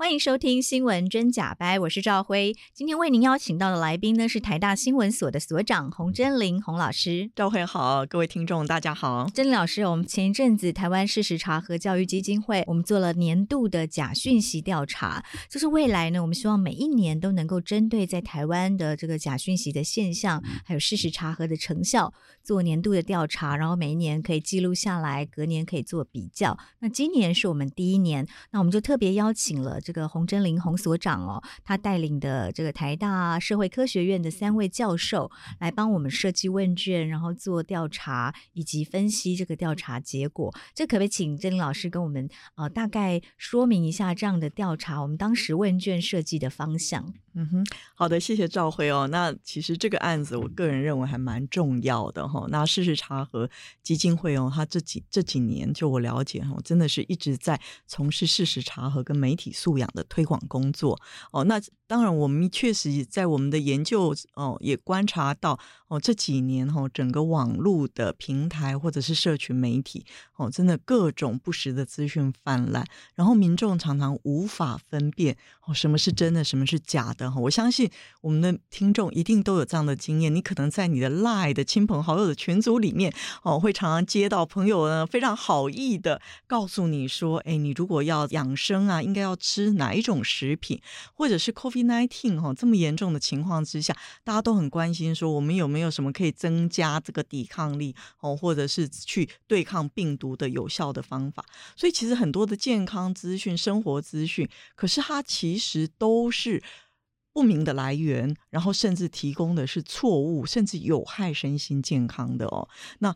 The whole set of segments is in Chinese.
欢迎收听新闻真假掰，我是赵辉。今天为您邀请到的来宾呢是台大新闻所的所长洪真菱洪老师。赵辉好，各位听众大家好。真菱老师，我们前一阵子台湾事实查核教育基金会，我们做了年度的假讯息调查，就是未来呢，我们希望每一年都能够针对在台湾的这个假讯息的现象，还有事实查核的成效，做年度的调查，然后每一年可以记录下来，隔年可以做比较。那今年是我们第一年，那我们就特别邀请了。这个洪真林洪所长哦，他带领的这个台大社会科学院的三位教授来帮我们设计问卷，然后做调查以及分析这个调查结果。这可不可以请真林老师跟我们呃大概说明一下这样的调查？我们当时问卷设计的方向？嗯哼，好的，谢谢赵辉哦。那其实这个案子，我个人认为还蛮重要的哈。那事实查核基金会哦，他这几这几年，就我了解哈，真的是一直在从事事实查核跟媒体素养的推广工作哦。那当然，我们确实在我们的研究哦，也观察到哦，这几年哈，整个网络的平台或者是社群媒体哦，真的各种不实的资讯泛滥，然后民众常常无法分辨哦，什么是真的，什么是假的。我相信我们的听众一定都有这样的经验。你可能在你的 LINE 的亲朋好友的群组里面，哦，会常常接到朋友呢非常好意的告诉你说：“哎，你如果要养生啊，应该要吃哪一种食品？或者是 COVID-19 哈这么严重的情况之下，大家都很关心说我们有没有什么可以增加这个抵抗力哦，或者是去对抗病毒的有效的方法。所以其实很多的健康资讯、生活资讯，可是它其实都是。不明的来源，然后甚至提供的是错误，甚至有害身心健康的哦。那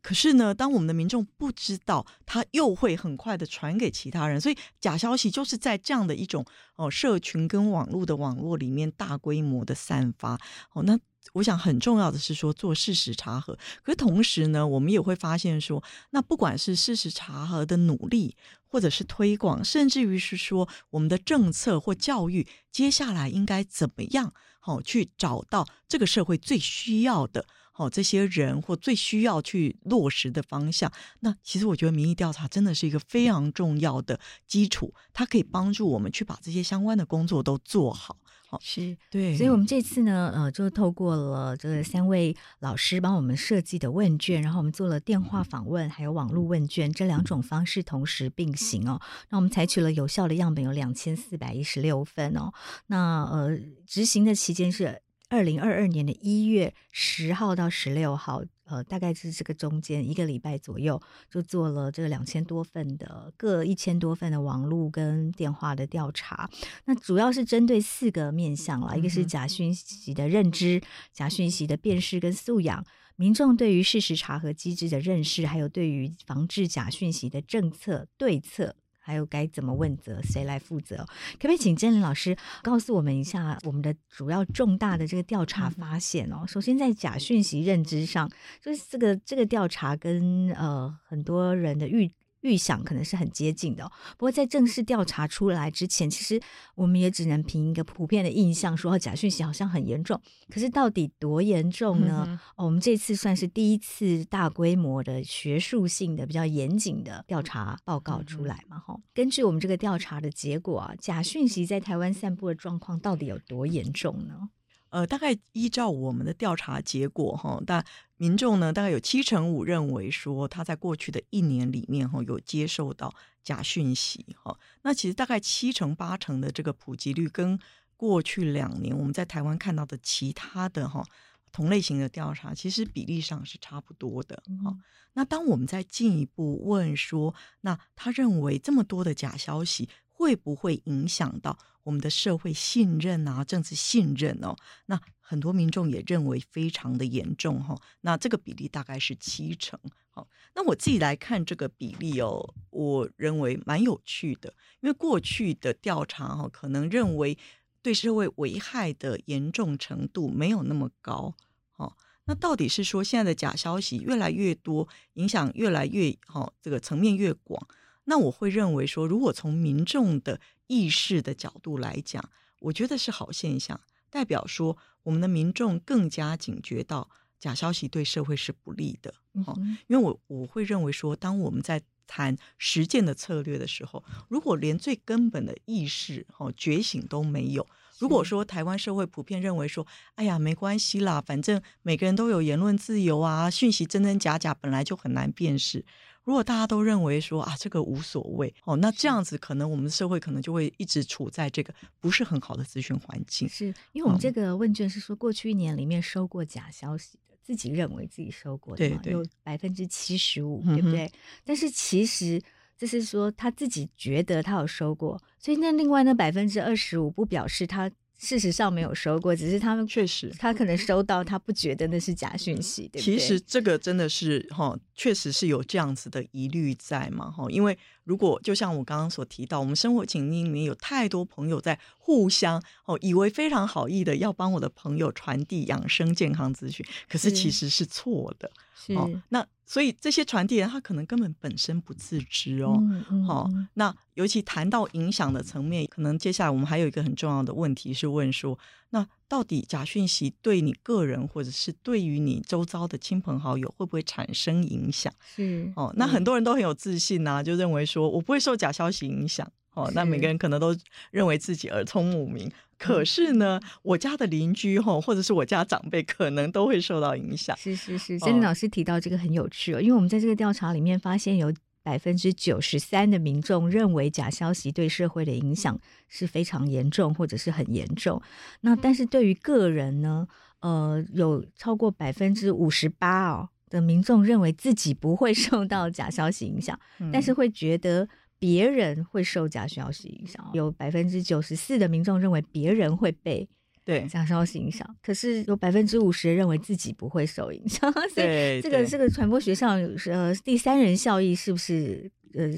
可是呢，当我们的民众不知道，他又会很快的传给其他人，所以假消息就是在这样的一种哦社群跟网络的网络里面大规模的散发哦。那我想很重要的是说做事实查核，可是同时呢，我们也会发现说，那不管是事实查核的努力。或者是推广，甚至于是说我们的政策或教育，接下来应该怎么样？好，去找到这个社会最需要的，好这些人或最需要去落实的方向。那其实我觉得民意调查真的是一个非常重要的基础，它可以帮助我们去把这些相关的工作都做好。是对，所以我们这次呢，呃，就透过了这三位老师帮我们设计的问卷，然后我们做了电话访问，还有网络问卷这两种方式同时并行哦。那我们采取了有效的样本有两千四百一十六份哦。那呃，执行的期间是二零二二年的一月十号到十六号。呃，大概是这个中间一个礼拜左右，就做了这个两千多份的各一千多份的网络跟电话的调查。那主要是针对四个面向啦，一个是假讯息的认知、假讯息的辨识跟素养，民众对于事实查核机制的认识，还有对于防治假讯息的政策对策。还有该怎么问责，谁来负责？可不可以请真菱老师告诉我们一下我们的主要重大的这个调查发现哦？首先，在假讯息认知上，就是这个这个调查跟呃很多人的预预想可能是很接近的哦。不过在正式调查出来之前，其实我们也只能凭一个普遍的印象说，假讯息好像很严重。可是到底多严重呢？嗯哦，我们这次算是第一次大规模的学术性的、比较严谨的调查报告出来嘛。哈，根据我们这个调查的结果啊，假讯息在台湾散布的状况到底有多严重呢？呃，大概依照我们的调查结果，哈，但民众呢，大概有七成五认为说他在过去的一年里面，哈，有接受到假讯息，哈。那其实大概七成八成的这个普及率，跟过去两年我们在台湾看到的其他的哈同类型的调查，其实比例上是差不多的，哈、嗯。那当我们再进一步问说，那他认为这么多的假消息，会不会影响到我们的社会信任啊、政治信任哦？那很多民众也认为非常的严重哈。那这个比例大概是七成。好，那我自己来看这个比例哦，我认为蛮有趣的，因为过去的调查哈，可能认为对社会危害的严重程度没有那么高。好，那到底是说现在的假消息越来越多，影响越来越好，这个层面越广？那我会认为说，如果从民众的意识的角度来讲，我觉得是好现象，代表说我们的民众更加警觉到假消息对社会是不利的。哦，因为我我会认为说，当我们在谈实践的策略的时候，如果连最根本的意识哦觉醒都没有，如果说台湾社会普遍认为说，哎呀没关系啦，反正每个人都有言论自由啊，讯息真真假假本来就很难辨识。如果大家都认为说啊，这个无所谓哦，那这样子可能我们的社会可能就会一直处在这个不是很好的资讯环境。是因为我们这个问卷是说，过去一年里面收过假消息的，自己认为自己收过的，对对，有百分之七十五，对不对？嗯、但是其实这是说他自己觉得他有收过，所以那另外那百分之二十五不表示他。事实上没有收过，只是他们确实，他可能收到，他不觉得那是假讯息，对不对？其实这个真的是哈，确实是有这样子的疑虑在嘛哈，因为如果就像我刚刚所提到，我们生活情境里面有太多朋友在互相哦，以为非常好意的要帮我的朋友传递养生健康资讯，可是其实是错的，是。哦，那。所以这些传递人他可能根本本身不自知哦，嗯嗯、好，那尤其谈到影响的层面，可能接下来我们还有一个很重要的问题是问说，那到底假讯息对你个人或者是对于你周遭的亲朋好友会不会产生影响？是哦，那很多人都很有自信呐、啊，就认为说我不会受假消息影响。哦，那每个人可能都认为自己耳聪目明，可是呢，我家的邻居吼，或者是我家长辈，可能都会受到影响。是是是，珍妮老师提到这个很有趣哦，因为我们在这个调查里面发现，有百分之九十三的民众认为假消息对社会的影响是非常严重，或者是很严重。那但是对于个人呢，呃，有超过百分之五十八哦的民众认为自己不会受到假消息影响，嗯、但是会觉得。别人会受假消息影响，有百分之九十四的民众认为别人会被对假消息影响，可是有百分之五十认为自己不会受影响。所以这个这个传播学上呃第三人效益是不是呃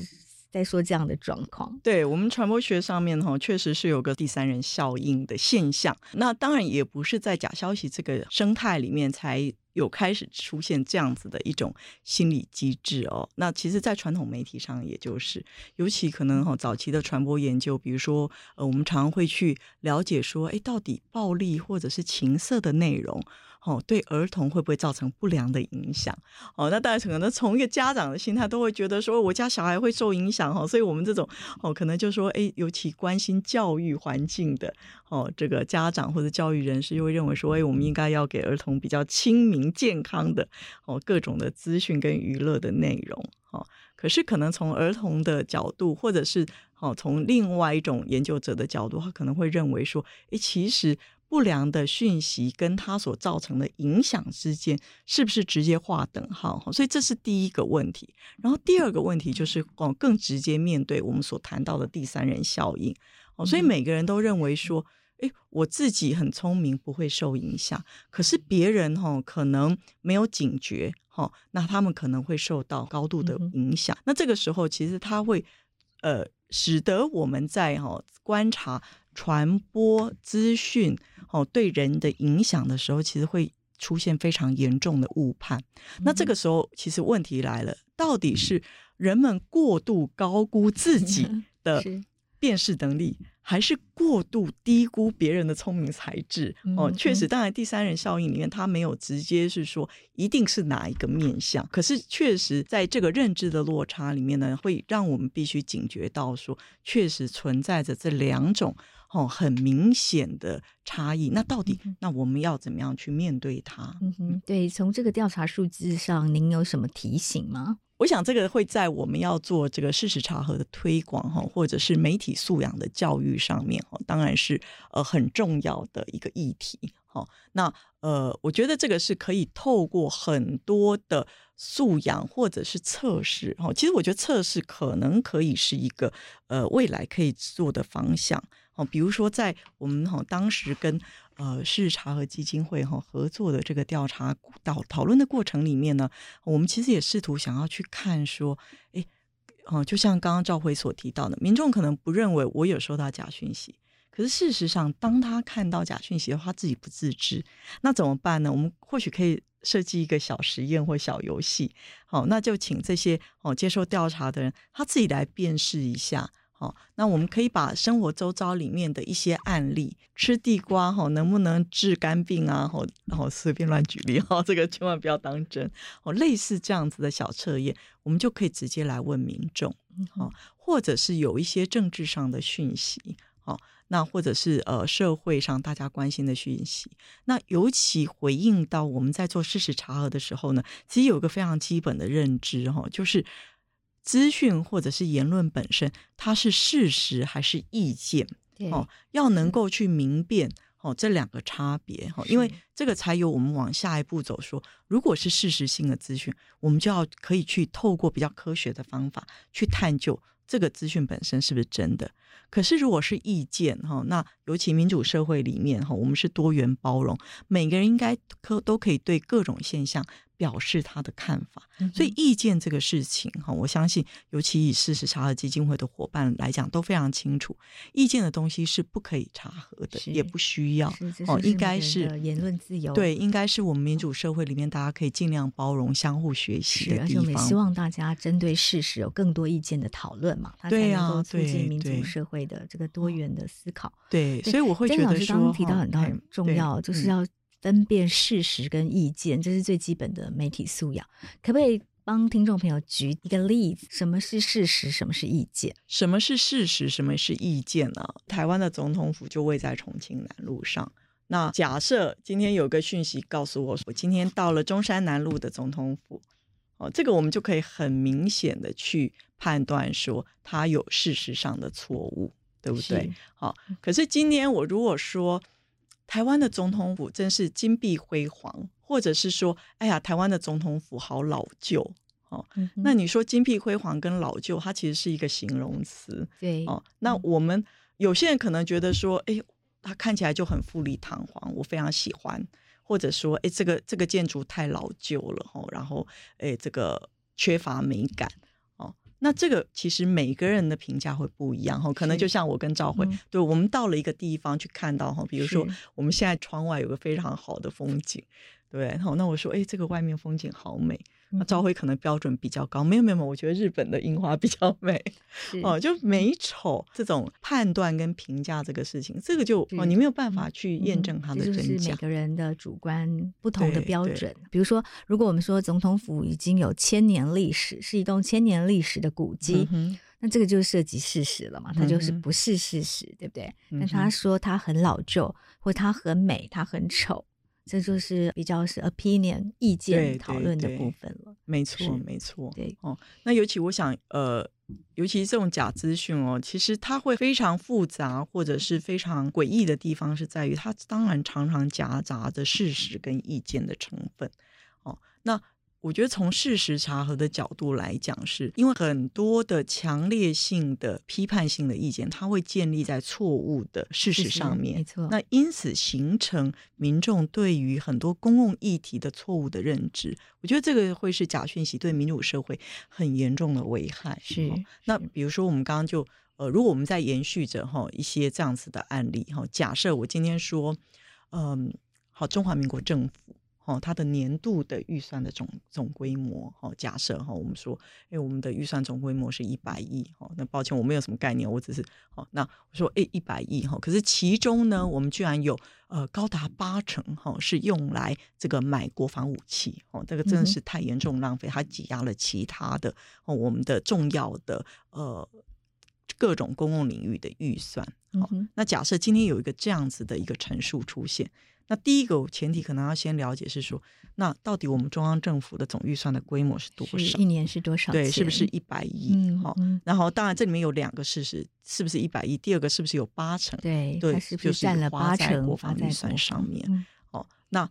在说这样的状况？对我们传播学上面哈，确实是有个第三人效应的现象。那当然也不是在假消息这个生态里面才。有开始出现这样子的一种心理机制哦，那其实，在传统媒体上，也就是尤其可能哈，早期的传播研究，比如说呃，我们常常会去了解说，哎，到底暴力或者是情色的内容。哦，对儿童会不会造成不良的影响？哦，那大家可能从一个家长的心态都会觉得说，我家小孩会受影响哈，所以我们这种哦，可能就说，哎，尤其关心教育环境的哦，这个家长或者教育人士就会认为说，哎，我们应该要给儿童比较亲民、健康的哦各种的资讯跟娱乐的内容。哦，可是可能从儿童的角度，或者是哦从另外一种研究者的角度，他可能会认为说，哎，其实。不良的讯息跟它所造成的影响之间，是不是直接划等号？所以这是第一个问题。然后第二个问题就是哦，更直接面对我们所谈到的第三人效应。哦，所以每个人都认为说，诶，我自己很聪明，不会受影响。可是别人哈可能没有警觉，哈，那他们可能会受到高度的影响。那这个时候，其实他会呃，使得我们在哈观察。传播资讯哦，对人的影响的时候，其实会出现非常严重的误判。那这个时候，其实问题来了，到底是人们过度高估自 己的辨识能力。还是过度低估别人的聪明才智哦，确实，当然第三人效应里面，他没有直接是说一定是哪一个面相，可是确实在这个认知的落差里面呢，会让我们必须警觉到说，确实存在着这两种哦很明显的差异。那到底那我们要怎么样去面对它？嗯哼，对，从这个调查数字上，您有什么提醒吗？我想这个会在我们要做这个事实查核的推广哈，或者是媒体素养的教育上面哈，当然是呃很重要的一个议题哈。那呃，我觉得这个是可以透过很多的素养或者是测试哈。其实我觉得测试可能可以是一个呃未来可以做的方向哦。比如说在我们哈当时跟。呃，事实查核基金会哈合作的这个调查讨讨论的过程里面呢，我们其实也试图想要去看说，哎，哦，就像刚刚赵辉所提到的，民众可能不认为我有收到假讯息，可是事实上，当他看到假讯息的话，自己不自知，那怎么办呢？我们或许可以设计一个小实验或小游戏，好，那就请这些哦接受调查的人，他自己来辨识一下。好，那我们可以把生活周遭里面的一些案例，吃地瓜哈能不能治肝病啊？哈，然后随便乱举例哈，这个千万不要当真。哦，类似这样子的小测验，我们就可以直接来问民众，好，或者是有一些政治上的讯息，好，那或者是呃社会上大家关心的讯息，那尤其回应到我们在做事实查核的时候呢，其实有一个非常基本的认知哈，就是。资讯或者是言论本身，它是事实还是意见？哦，要能够去明辨哦这两个差别哦，因为这个才有我们往下一步走说。说如果是事实性的资讯，我们就要可以去透过比较科学的方法去探究这个资讯本身是不是真的。可是如果是意见哈，那尤其民主社会里面哈，我们是多元包容，每个人应该可都可以对各种现象。表示他的看法，所以意见这个事情哈，我相信，尤其以事实查核基金会的伙伴来讲，都非常清楚，意见的东西是不可以查核的，也不需要哦，应该是言论自由，对，应该是我们民主社会里面大家可以尽量包容、相互学习的地方。而且我们也希望大家针对事实有更多意见的讨论嘛，它才能够促进民主社会的这个多元的思考。对，所以我会觉得说，刚刚提到很重要，就是要。分辨事实跟意见，这是最基本的媒体素养。可不可以帮听众朋友举一个例子？什么是事实？什么是意见？什么是事实？什么是意见呢？台湾的总统府就位在重庆南路上。那假设今天有个讯息告诉我，我今天到了中山南路的总统府，哦，这个我们就可以很明显的去判断说，他有事实上的错误，对不对？好，可是今天我如果说。台湾的总统府真是金碧辉煌，或者是说，哎呀，台湾的总统府好老旧哦。那你说金碧辉煌跟老旧，它其实是一个形容词。对哦，那我们有些人可能觉得说，哎，它看起来就很富丽堂皇，我非常喜欢，或者说，哎，这个这个建筑太老旧了哈，然后，哎，这个缺乏美感。那这个其实每个人的评价会不一样哈，可能就像我跟赵慧，嗯、对，我们到了一个地方去看到哈，比如说我们现在窗外有个非常好的风景，对，然后那我说，哎，这个外面风景好美。那兆徽可能标准比较高，没有没有没有，我觉得日本的樱花比较 美哦，就美丑这种判断跟评价这个事情，这个就哦，你没有办法去验证它的真假，嗯就是每个人的主观不同的标准。比如说，如果我们说总统府已经有千年历史，是一栋千年历史的古迹，嗯、那这个就是涉及事实了嘛？它就是不是事实，对不对？那、嗯、哼他说它很老旧，或它很美，它很丑。这就是比较是 opinion 意见讨论的部分了。没错，没错。对哦，那尤其我想，呃，尤其这种假资讯哦，其实它会非常复杂，或者是非常诡异的地方，是在于它当然常常夹杂着事实跟意见的成分。哦，那。我觉得从事实查核的角度来讲，是因为很多的强烈性的批判性的意见，它会建立在错误的事实上面，没错。那因此形成民众对于很多公共议题的错误的认知。我觉得这个会是假讯息对民主社会很严重的危害。是。那比如说我们刚刚就呃，如果我们在延续着哈一些这样子的案例哈，假设我今天说，嗯，好，中华民国政府。哦，它的年度的预算的总总规模，哦，假设哈，我们说，哎，我们的预算总规模是一百亿，哦，那抱歉，我没有什么概念，我只是，哦，那我说，哎，一百亿，哈，可是其中呢，我们居然有呃高达八成，哈，是用来这个买国防武器，哦，这个真的是太严重浪费，它挤压了其他的，哦，我们的重要的呃各种公共领域的预算，好，那假设今天有一个这样子的一个陈述出现。那第一个前提可能要先了解是说，那到底我们中央政府的总预算的规模是多少？一年是多少？对，是不是一百亿？好、嗯嗯，然后当然这里面有两个事实，是不是一百亿？第二个是不是有八成？对，对，是不是占了八成？就是、国防预算上面。哦、嗯，那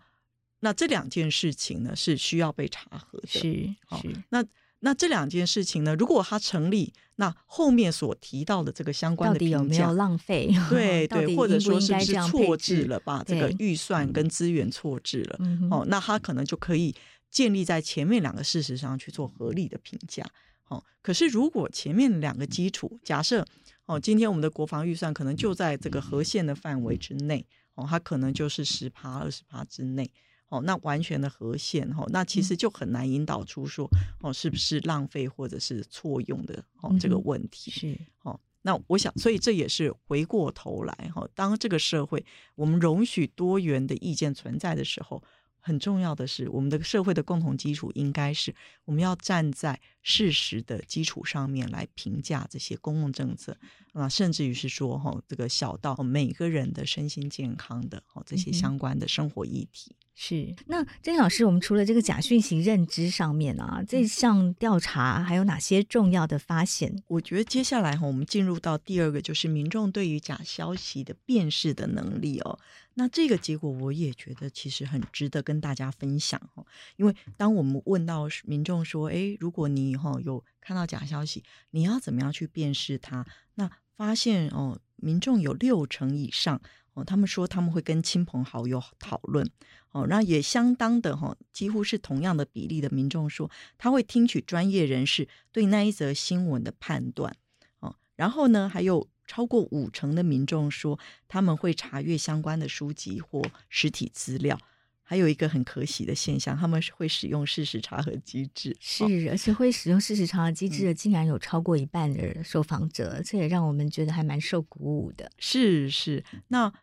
那这两件事情呢是需要被查核的。是，好，是那。那这两件事情呢，如果它成立，那后面所提到的这个相关的评价，有没有浪费？对 对，或者说是不是错置了把？这个预算跟资源错置了，哦，那它可能就可以建立在前面两个事实上去做合理的评价。哦，可是如果前面两个基础假设，哦，今天我们的国防预算可能就在这个核线的范围之内，哦，它可能就是十趴、二十趴之内。哦，那完全的合宪哈，那其实就很难引导出说哦，是不是浪费或者是错用的哦这个问题是哦。那我想，所以这也是回过头来哈，当这个社会我们容许多元的意见存在的时候。很重要的是，我们的社会的共同基础应该是我们要站在事实的基础上面来评价这些公共政策啊，甚至于是说哈，这个小到每个人的身心健康的哈这些相关的生活议题。嗯、是那郑老师，我们除了这个假讯息认知上面啊，这项调查还有哪些重要的发现？我觉得接下来哈，我们进入到第二个，就是民众对于假消息的辨识的能力哦。那这个结果我也觉得其实很值得跟大家分享哦，因为当我们问到民众说，诶，如果你以后有看到假消息，你要怎么样去辨识它？那发现哦，民众有六成以上哦，他们说他们会跟亲朋好友讨论哦，那也相当的哈，几乎是同样的比例的民众说，他会听取专业人士对那一则新闻的判断哦，然后呢，还有。超过五成的民众说他们会查阅相关的书籍或实体资料，还有一个很可喜的现象，他们是会使用事实查核机制。是，而且会使用事实查核机制的，竟然有超过一半的受访者，嗯，这也让我们觉得还蛮受鼓舞的。是是，那。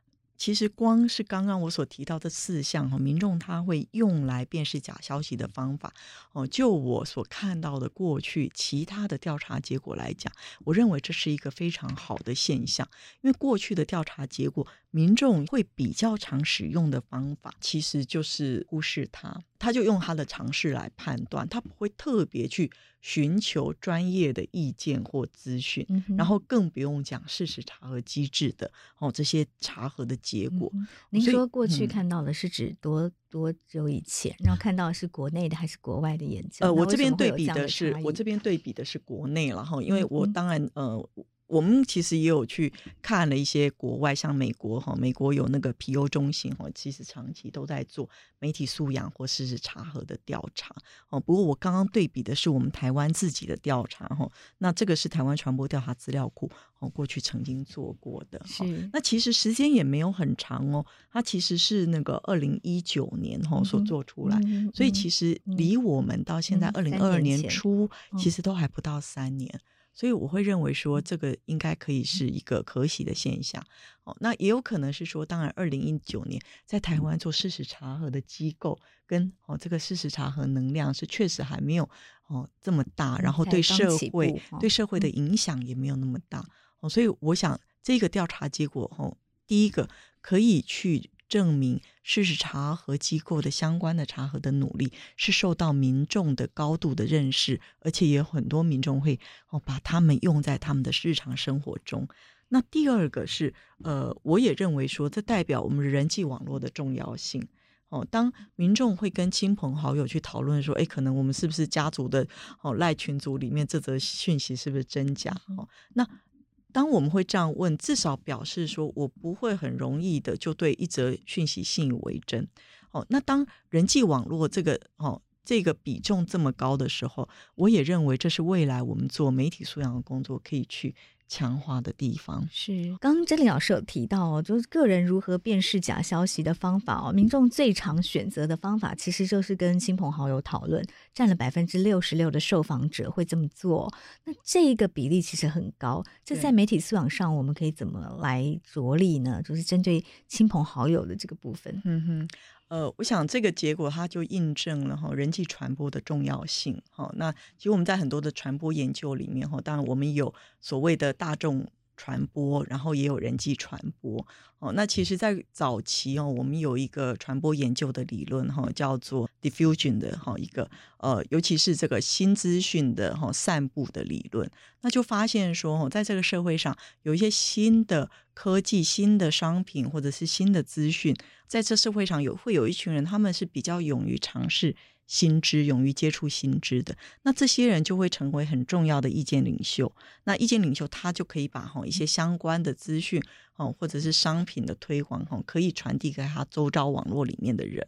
其实光是刚刚我所提到的四项哈，民众他会用来辨识假消息的方法哦，就我所看到的过去其他的调查结果来讲，我认为这是一个非常好的现象，因为过去的调查结果，民众会比较常使用的方法，其实就是忽视它，他就用他的常识来判断，他不会特别去。寻求专业的意见或资讯，嗯，然后更不用讲事实查核机制的哦，这些查核的结果。嗯、您说过去看到的是指多、嗯、多久以前？然后看到的是国内的还是国外的研究？呃，我这边对比的是我这边对比的是国内，然后因为我当然、嗯、呃。我们其实也有去看了一些国外，像美国哈，美国有那个皮尤中心哈，其实长期都在做媒体素养或事实查核的调查哦。不过我刚刚对比的是我们台湾自己的调查哈，那这个是台湾传播调查资料库哦，过去曾经做过的。是。那其实时间也没有很长哦，它其实是那个二零一九年哈所做出来，所以其实离我们到现在二零二二年初，其实都还不到三年。所以我会认为说，这个应该可以是一个可喜的现象。哦，那也有可能是说，当然，二零一九年在台湾做事实查核的机构跟哦这个事实查核能量是确实还没有哦这么大，然后对社会对社会的影响也没有那么大。哦，所以我想这个调查结果哦，第一个可以去。证明事实查核机构的相关的查核的努力是受到民众的高度的认识，而且也有很多民众会哦把他们用在他们的日常生活中。那第二个是呃，我也认为说，这代表我们人际网络的重要性哦。当民众会跟亲朋好友去讨论说，哎，可能我们是不是家族的哦赖群组里面这则讯息是不是真假哦？那当我们会这样问，至少表示说我不会很容易的就对一则讯息信以为真。哦，那当人际网络这个哦这个比重这么高的时候，我也认为这是未来我们做媒体素养的工作可以去强化的地方。是，刚刚真理老师有提到哦，就是个人如何辨识假消息的方法哦，民众最常选择的方法其实就是跟亲朋好友讨论，占了百分之六十六的受访者会这么做。那这个比例其实很高，这在媒体素养上我们可以怎么来着力呢？就是针对亲朋好友的这个部分。嗯哼。呃，我想这个结果它就印证了哈人际传播的重要性哈。那其实我们在很多的传播研究里面哈，当然我们有所谓的大众。传播，然后也有人际传播哦。那其实，在早期哦，我们有一个传播研究的理论哈，叫做 diffusion 的哈一个呃，尤其是这个新资讯的哈散布的理论，那就发现说，在这个社会上有一些新的科技、新的商品或者是新的资讯，在这社会上有会有一群人，他们是比较勇于尝试。新知，勇于接触新知的，那这些人就会成为很重要的意见领袖。那意见领袖他就可以把哈一些相关的资讯哦，或者是商品的推广哈，可以传递给他周遭网络里面的人。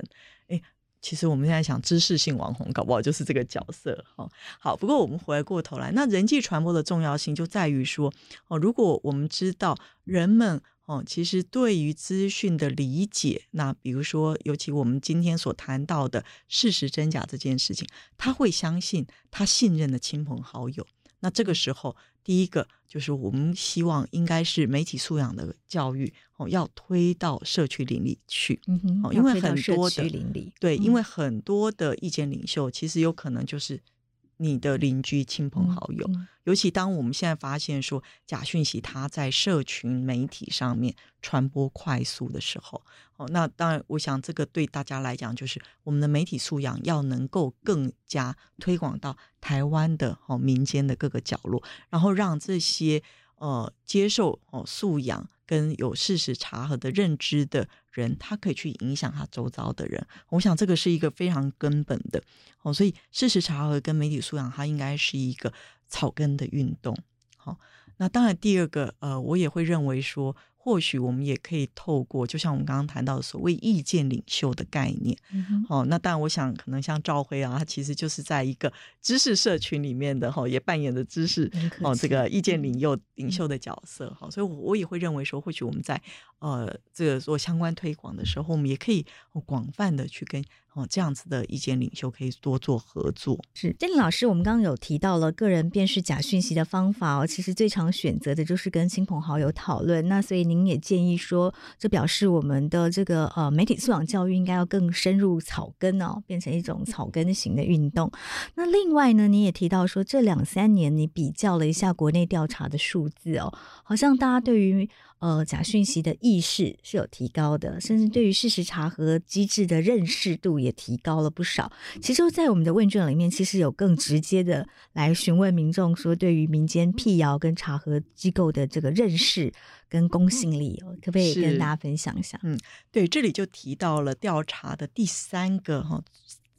诶，其实我们现在想知识性网红，搞不好就是这个角色哈。好，不过我们回过头来，那人际传播的重要性就在于说哦，如果我们知道人们。哦，其实对于资讯的理解，那比如说，尤其我们今天所谈到的事实真假这件事情，他会相信他信任的亲朋好友。那这个时候，第一个就是我们希望应该是媒体素养的教育哦，要推到社区邻里去。嗯哼，哦，因为很多的对，因为很多的意见领袖其实有可能就是。你的邻居、亲朋好友，嗯嗯、尤其当我们现在发现说假讯息它在社群媒体上面传播快速的时候，哦，那当然，我想这个对大家来讲，就是我们的媒体素养要能够更加推广到台湾的哦民间的各个角落，然后让这些呃接受哦素养跟有事实查核的认知的人，他可以去影响他周遭的人。我想这个是一个非常根本的哦，所以事实查核跟媒体素养，它应该是一个草根的运动。好，那当然第二个呃，我也会认为说。或许我们也可以透过，就像我们刚刚谈到的所谓意见领袖的概念，嗯、哦，那当然，我想可能像赵辉啊，他其实就是在一个知识社群里面的哈，也扮演着知识哦这个意见领袖领袖的角色哈，嗯、所以我我也会认为说，或许我们在呃这个做相关推广的时候，我们也可以广泛的去跟。哦，这样子的意见领袖可以多做合作。是，珍妮老师，我们刚刚有提到了个人辨识假讯息的方法哦，其实最常选择的就是跟亲朋好友讨论。那所以您也建议说，这表示我们的这个呃媒体素养教育应该要更深入草根哦，变成一种草根型的运动。那另外呢，你也提到说，这两三年你比较了一下国内调查的数字哦，好像大家对于。呃，假讯息的意识是有提高的，甚至对于事实查核机制的认识度也提高了不少。其实，在我们的问卷里面，其实有更直接的来询问民众说，对于民间辟谣跟查核机构的这个认识跟公信力，可不可以跟大家分享一下？嗯，对，这里就提到了调查的第三个哈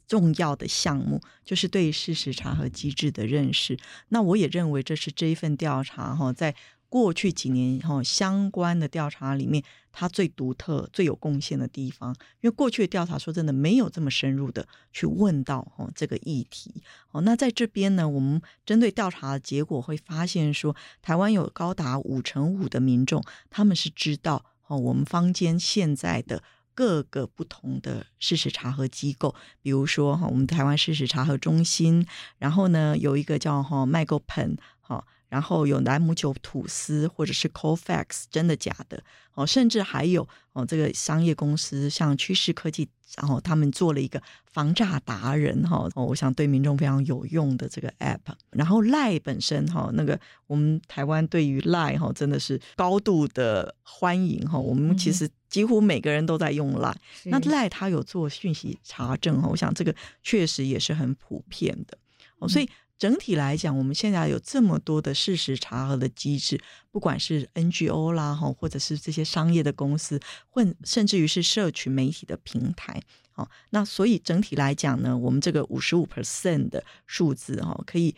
重要的项目，就是对于事实查核机制的认识。那我也认为这是这一份调查哈在。过去几年哈相关的调查里面，它最独特、最有贡献的地方，因为过去的调查说真的没有这么深入的去问到哈这个议题。哦，那在这边呢，我们针对调查的结果会发现说，台湾有高达五成五的民众，他们是知道哦，我们坊间现在的各个不同的事实查核机构，比如说哈，我们台湾事实查核中心，然后呢有一个叫哈 MacOpen 哈。然后有兰姆酒吐司或者是 Colfax 真的假的哦，甚至还有哦，这个商业公司像趋势科技，然后他们做了一个防诈达人哈哦，我想对民众非常有用的这个 App。然后 Line 本身哈，那个我们台湾对于 Line 哈真的是高度的欢迎哈，我们其实几乎每个人都在用 Line。嗯、那 Line 它有做讯息查证哈，我想这个确实也是很普遍的哦，所以。整体来讲，我们现在有这么多的事实查核的机制，不管是 NGO 啦，哈，或者是这些商业的公司，或甚至于是社群媒体的平台，好，那所以整体来讲呢，我们这个五十五 percent 的数字，哈，可以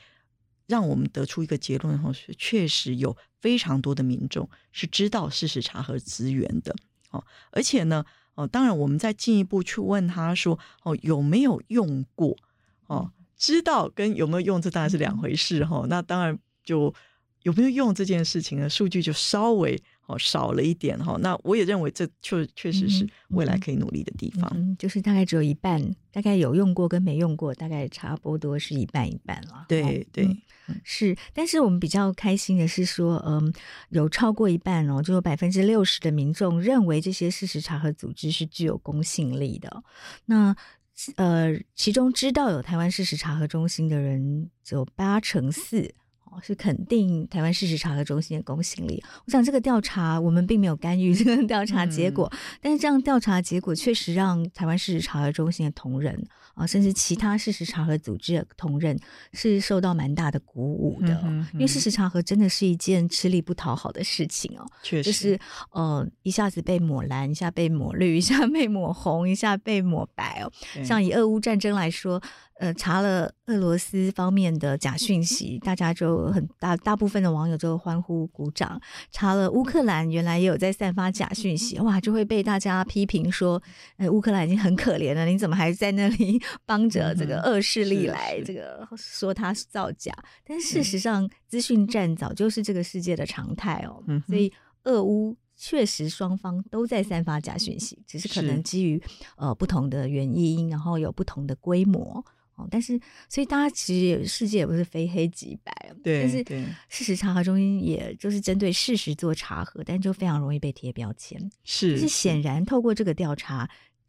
让我们得出一个结论，哈，是确实有非常多的民众是知道事实查核资源的，哦，而且呢，哦，当然我们再进一步去问他说，哦，有没有用过，哦。知道跟有没有用，这当然是两回事哈。那当然就有没有用这件事情呢？数据就稍微哦少了一点哈。那我也认为这确确实是未来可以努力的地方。嗯嗯，就是大概只有一半，大概有用过跟没用过，大概差不多是一半一半了。对对、嗯，是。但是我们比较开心的是说，嗯，有超过一半哦，就有百分之六十的民众认为这些事实查核组织是具有公信力的。那呃，其中知道有台湾事实查核中心的人只有八成四。是肯定台湾事实查核中心的公信力。我想这个调查我们并没有干预这个调查结果，嗯、但是这样调查结果确实让台湾事实查核中心的同仁啊，甚至其他事实查核组织的同仁是受到蛮大的鼓舞的。嗯嗯、因为事实查核真的是一件吃力不讨好的事情哦，确实就是呃一下子被抹蓝，一下被抹绿，一下被抹红，一下被抹白哦。像以俄乌战争来说。呃，查了俄罗斯方面的假讯息，大家就很大大部分的网友就欢呼鼓掌。查了乌克兰，原来也有在散发假讯息，哇，就会被大家批评说，哎，乌克兰已经很可怜了，你怎么还在那里 帮着这个恶势力来这个说他是造假？但事实上，资讯战早就是这个世界的常态哦。所以，俄乌。确实，双方都在散发假讯息，只是可能基于呃不同的原因，然后有不同的规模。哦，但是，所以大家其实世界也不是非黑即白，对。但是，事实查核中心也就是针对事实做查核，但就非常容易被贴标签。是，但是显然透过这个调查，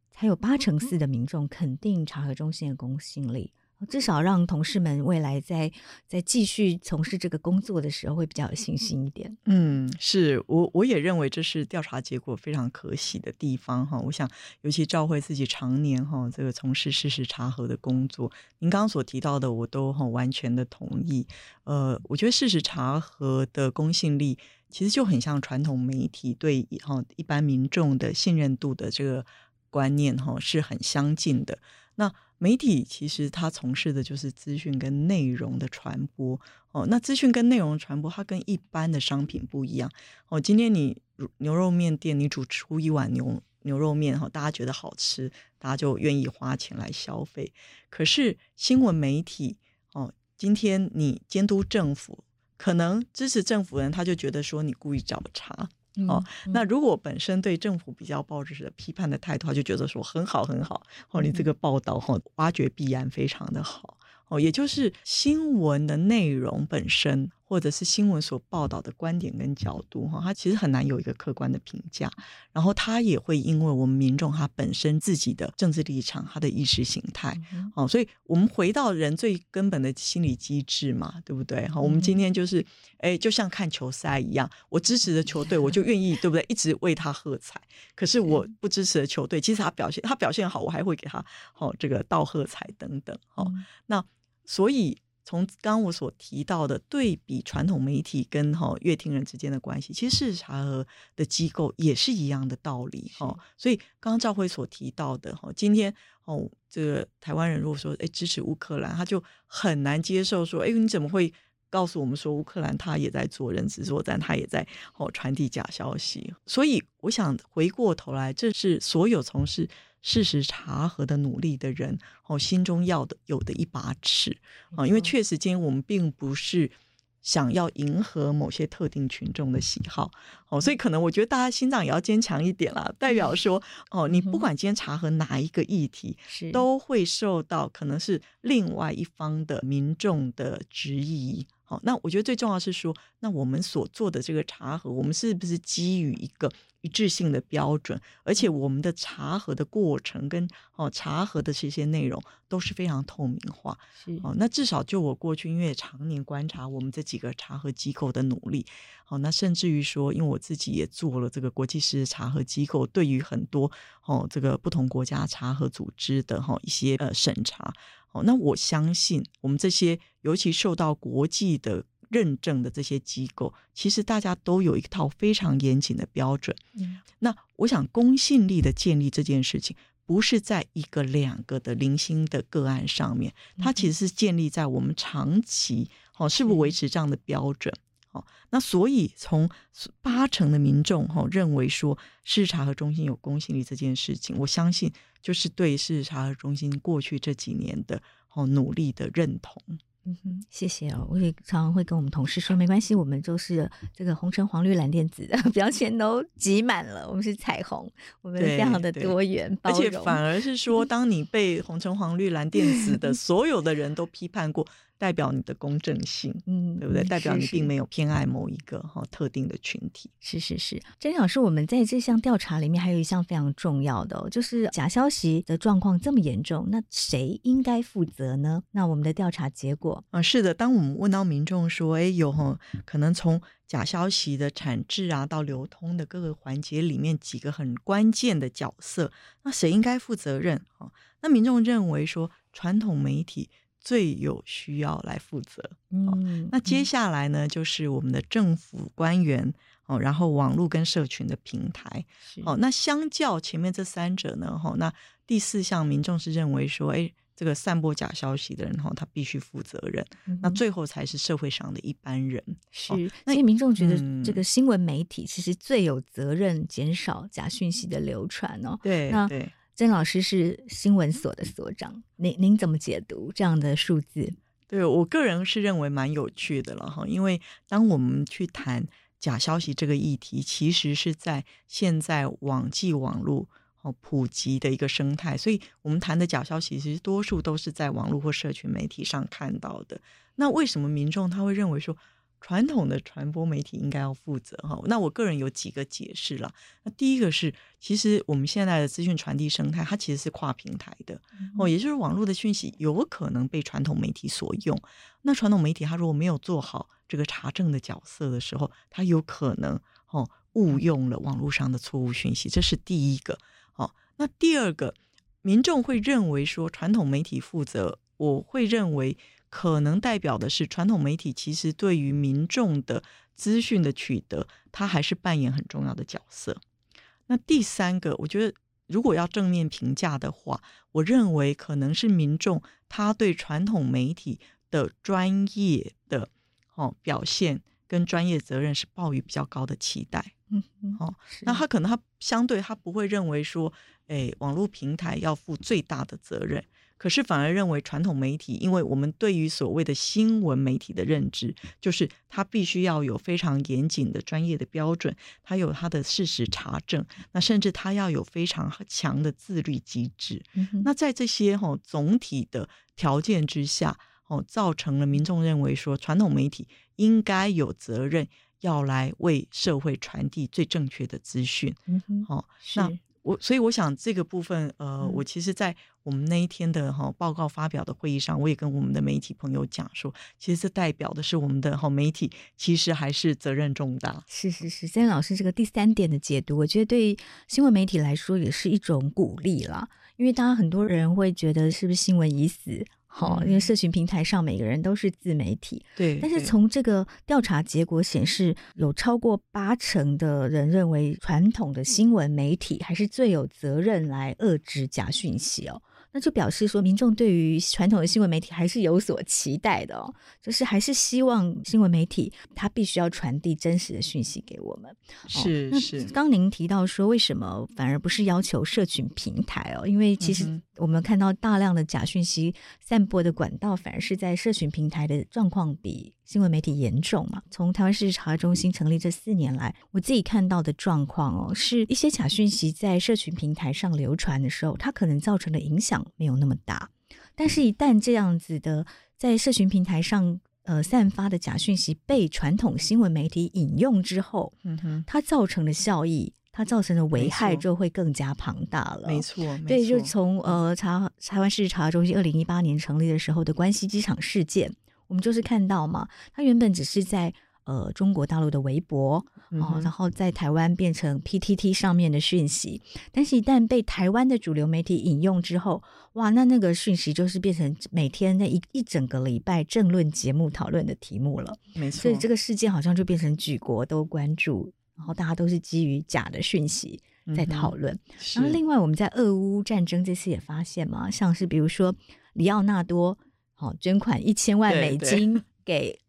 才有八成四的民众肯定查核中心的公信力。至少让同事们未来在在继续从事这个工作的时候会比较有信心一点。嗯，是我我也认为这是调查结果非常可喜的地方哈。我想，尤其兆徽自己常年哈这个从事事实查核的工作，您刚刚所提到的我都很完全的同意。呃，我觉得事实查核的公信力其实就很像传统媒体对哈一般民众的信任度的这个观念哈是很相近的。那媒体其实它从事的就是资讯跟内容的传播哦。那资讯跟内容传播，它跟一般的商品不一样哦。今天你牛肉面店，你煮出一碗牛牛肉面哈，大家觉得好吃，大家就愿意花钱来消费。可是新闻媒体哦，今天你监督政府，可能支持政府的人他就觉得说你故意找茬。哦，那如果本身对政府比较抱着是批判的态度，他就觉得说很好很好，哦，你这个报道哈，挖掘必然非常的好。哦，也就是新闻的内容本身，或者是新闻所报道的观点跟角度，哈，它其实很难有一个客观的评价。然后它也会因为我们民众他本身自己的政治立场、他的意识形态，哦，所以我们回到人最根本的心理机制嘛，对不对？哈，我们今天就是，哎，就像看球赛一样，我支持的球队，我就愿意，对不对？一直为他喝彩。可是我不支持的球队，其实他表现他表现好，我还会给他，好这个道喝彩等等，好那。所以，从刚刚我所提到的对比传统媒体跟哈阅听人之间的关系，其实事实查核的机构也是一样的道理哈。是所以，刚刚赵辉所提到的哈，今天哦，这个台湾人如果说哎支持乌克兰，他就很难接受说，哎，你怎么会告诉我们说乌克兰他也在做人质作战，他也在哦传递假消息？所以，我想回过头来，这是所有从事。事实查核的努力的人，哦，心中要的有的一把尺啊，因为确实今天我们并不是想要迎合某些特定群众的喜好，哦，所以可能我觉得大家心脏也要坚强一点啦。代表 说，哦，你不管今天查核哪一个议题，是都会受到可能是另外一方的民众的质疑。好，那我觉得最重要是说，那我们所做的这个查核，我们是不是基于一个一致性的标准？而且我们的查核的过程跟哦查核的这些内容都是非常透明化。是哦，那至少就我过去因为常年观察我们这几个查核机构的努力，好，那甚至于说，因为我自己也做了这个国际事实查核机构，对于很多哦这个不同国家查核组织的哈一些呃审查。哦，那我相信我们这些尤其受到国际的认证的这些机构，其实大家都有一套非常严谨的标准。嗯，那我想公信力的建立这件事情，不是在一个两个的零星的个案上面，它其实是建立在我们长期哦，是不是维持这样的标准？那所以从八成的民众哈认为说事实查核中心有公信力这件事情，我相信就是对事实查核中心过去这几年的哦努力的认同。嗯哼，谢谢哦。我也常常会跟我们同事说，没关系，我们就是这个红橙黄绿蓝靛紫的标签都挤满了，我们是彩虹，我们非常的多元包容。而且反而是说，当你被红橙黄绿蓝靛紫的所有的人都批判过。代表你的公正性，嗯，对不对？代表你并没有偏爱某一个哈特定的群体。是是是，詹老师，我们在这项调查里面还有一项非常重要的，哦，就是假消息的状况这么严重，那谁应该负责呢？那我们的调查结果啊，是的，当我们问到民众说，哎，有哈可能从假消息的产制啊到流通的各个环节里面几个很关键的角色，那谁应该负责任？哈，那民众认为说传统媒体。最有需要来负责。嗯，那接下来呢，就是我们的政府官员哦，然后网络跟社群的平台。哦，那相较前面这三者呢，哈，那第四项民众是认为说，哎，这个散播假消息的人哈，他必须负责任。嗯、那最后才是社会上的一般人。是，那所以民众觉得这个新闻媒体其实最有责任减少假讯息的流传哦。对，那曾。老师是新闻所的所长，您您怎么解读这样的数字？对，我个人是认为蛮有趣的了哈，因为当我们去谈假消息这个议题，其实是在现在网际网络哦普及的一个生态，所以我们谈的假消息其实多数都是在网络或社群媒体上看到的。那为什么民众他会认为说，传统的传播媒体应该要负责哈，那我个人有几个解释了。那第一个是，其实我们现在的资讯传递生态，它其实是跨平台的哦，也就是网络的讯息有可能被传统媒体所用。那传统媒体它如果没有做好这个查证的角色的时候，它有可能哦误用了网络上的错误讯息，这是第一个。好，那第二个，民众会认为说传统媒体负责，我会认为。可能代表的是传统媒体其实对于民众的资讯的取得，它还是扮演很重要的角色。那第三个，我觉得如果要正面评价的话，我认为可能是民众他对传统媒体的专业的哦表现跟专业责任是抱有比较高的期待。嗯，哦，那他可能他相对他不会认为说，哎，网络平台要负最大的责任。可是反而认为传统媒体，因为我们对于所谓的新闻媒体的认知，就是它必须要有非常严谨的专业的标准，它有它的事实查证，那甚至它要有非常强的自律机制。嗯、那在这些哈总体的条件之下，哦，造成了民众认为说，传统媒体应该有责任要来为社会传递最正确的资讯。嗯哼，好，那。我所以我想这个部分，呃，我其实，在我们那一天的哈报告发表的会议上，我也跟我们的媒体朋友讲说，其实这代表的是我们的哦媒体，其实还是责任重大。是是是，詹老师这个第三点的解读，我觉得对新闻媒体来说也是一种鼓励啦，因为当然很多人会觉得是不是新闻已死？好，因为社群平台上每个人都是自媒体，对。但是从这个调查结果显示，有超过八成的人认为传统的新闻媒体还是最有责任来遏制假讯息哦。那就表示说，民众对于传统的新闻媒体还是有所期待的哦，就是还是希望新闻媒体它必须要传递真实的讯息给我们。是、哦、是。刚您提到说，为什么反而不是要求社群平台哦？因为其实我们看到大量的假讯息散播的管道，反而是在社群平台的状况比新闻媒体严重嘛？从台湾事实查核中心成立这四年来，我自己看到的状况哦，是一些假讯息在社群平台上流传的时候，它可能造成的影响没有那么大。但是，一旦这样子的在社群平台上呃散发的假讯息被传统新闻媒体引用之后，嗯哼，它造成的效益，它造成的危害就会更加庞大了。没错，没错，对，就从呃查台湾事实查核中心二零一八年成立的时候的关西机场事件。我们就是看到嘛，它原本只是在呃中国大陆的微博哦，然后在台湾变成 PTT 上面的讯息，但是一旦被台湾的主流媒体引用之后，哇，那那个讯息就是变成每天那一一整个礼拜政论节目讨论的题目了。没错，所以这个事件好像就变成举国都关注，然后大家都是基于假的讯息在讨论。然后另外我们在俄乌战争这次也发现嘛，像是比如说里奥纳多。好，捐款一千万美金给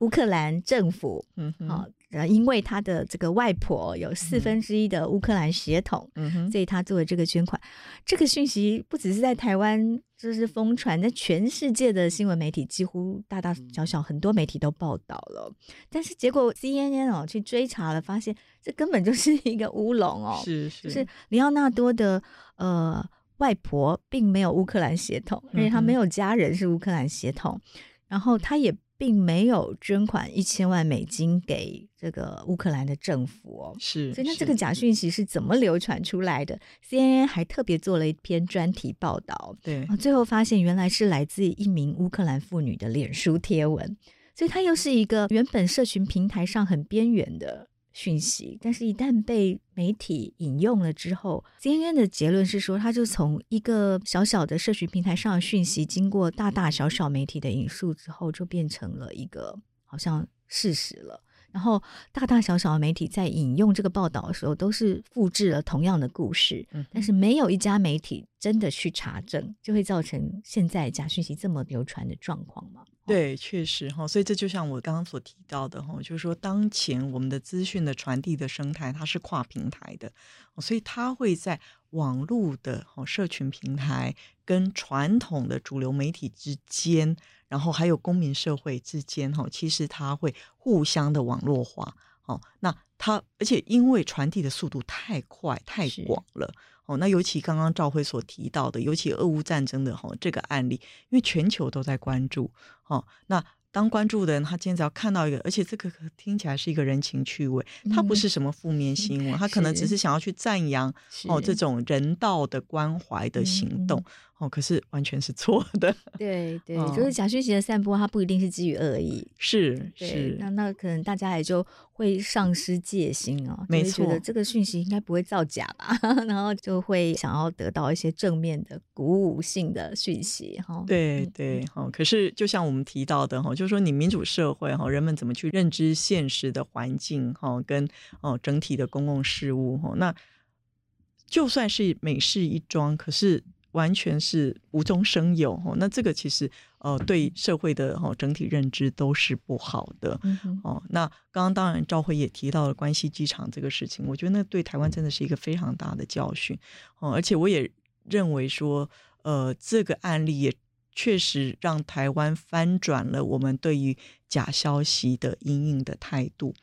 乌克兰政府，嗯，好，呃，因为他的这个外婆有四分之一的乌克兰血统，嗯哼，所以他做了这个捐款。这个讯息不只是在台湾就是疯传，在全世界的新闻媒体几乎大大小小很多媒体都报道了。但是结果 CNN 哦去追查了，发现这根本就是一个乌龙哦，是是，就是里奥纳多的呃外婆并没有乌克兰血统，因为她没有家人是乌克兰血统，嗯、然后她也。并没有捐款一千万美金给这个乌克兰的政府哦，是，所以那这个假讯息是怎么流传出来的？CNN 还特别做了一篇专题报道，对，最后发现原来是来自一名乌克兰妇女的脸书贴文，所以它又是一个原本社群平台上很边缘的。讯息，但是，一旦被媒体引用了之后，CNN 的结论是说，他就从一个小小的社群平台上的讯息，经过大大小小媒体的引述之后，就变成了一个好像事实了。然后，大大小小的媒体在引用这个报道的时候，都是复制了同样的故事，但是没有一家媒体真的去查证，就会造成现在假讯息这么流传的状况吗？对，确实哈，所以这就像我刚刚所提到的哈，就是说，当前我们的资讯的传递的生态，它是跨平台的，所以它会在网络的社群平台跟传统的主流媒体之间，然后还有公民社会之间哈，其实它会互相的网络化。哦，那它而且因为传递的速度太快太广了。哦，那尤其刚刚赵辉所提到的，尤其俄乌战争的哈这个案例，因为全球都在关注，哦，那当关注的人，他今天只要看到一个，而且这个听起来是一个人情趣味，他不是什么负面新闻，他、嗯、可能只是想要去赞扬哦这种人道的关怀的行动。哦，可是完全是错的。对对，就是假讯息的散播，它不一定是基于恶意。是是，那那可能大家也就会丧失戒心哦，没错，觉得这个讯息应该不会造假吧，然后就会想要得到一些正面的鼓舞性的讯息哈。对对哈，可是就像我们提到的哈，就是说你民主社会哈，人们怎么去认知现实的环境哈，跟哦整体的公共事务哈，那就算是美事一桩，可是。完全是无中生有哈，那这个其实呃对社会的哈整体认知都是不好的哦。那刚刚当然赵辉也提到了关西机场这个事情，我觉得那对台湾真的是一个非常大的教训哦，而且我也认为说呃这个案例也。确实让台湾翻转了我们对于假消息的阴影的态度。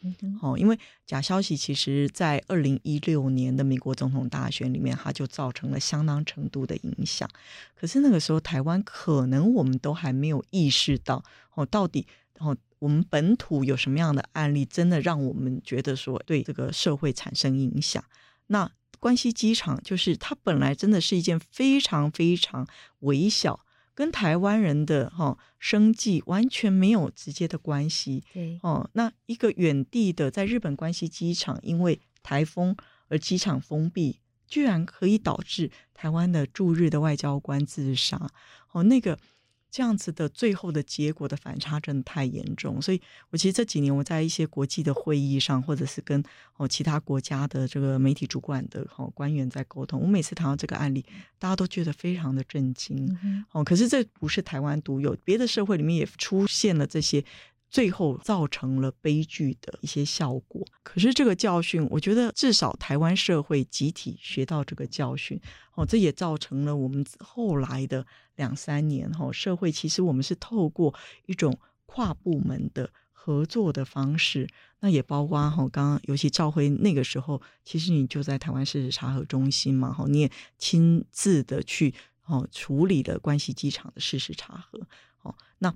哦，因为假消息其实，在二零一六年的美国总统大选里面，它就造成了相当程度的影响。可是那个时候，台湾可能我们都还没有意识到，哦，到底哦，我们本土有什么样的案例，真的让我们觉得说对这个社会产生影响？那关西机场就是它本来真的是一件非常非常微小。跟台湾人的哈生计完全没有直接的关系。对哦，那一个远地的在日本关西机场因为台风而机场封闭，居然可以导致台湾的驻日的外交官自杀。哦，那个。这样子的最后的结果的反差真的太严重，所以我其实这几年我在一些国际的会议上，或者是跟哦其他国家的这个媒体主管的哦官员在沟通，我每次谈到这个案例，大家都觉得非常的震惊。哦，可是这不是台湾独有，别的社会里面也出现了这些。最后造成了悲剧的一些效果。可是这个教训，我觉得至少台湾社会集体学到这个教训，哦，这也造成了我们后来的两三年，哈，社会其实我们是透过一种跨部门的合作的方式，那也包括哈，刚刚尤其赵辉那个时候，其实你就在台湾事实查核中心嘛，哈，你也亲自的去哦处理了关西机场的事实查核，哦，那。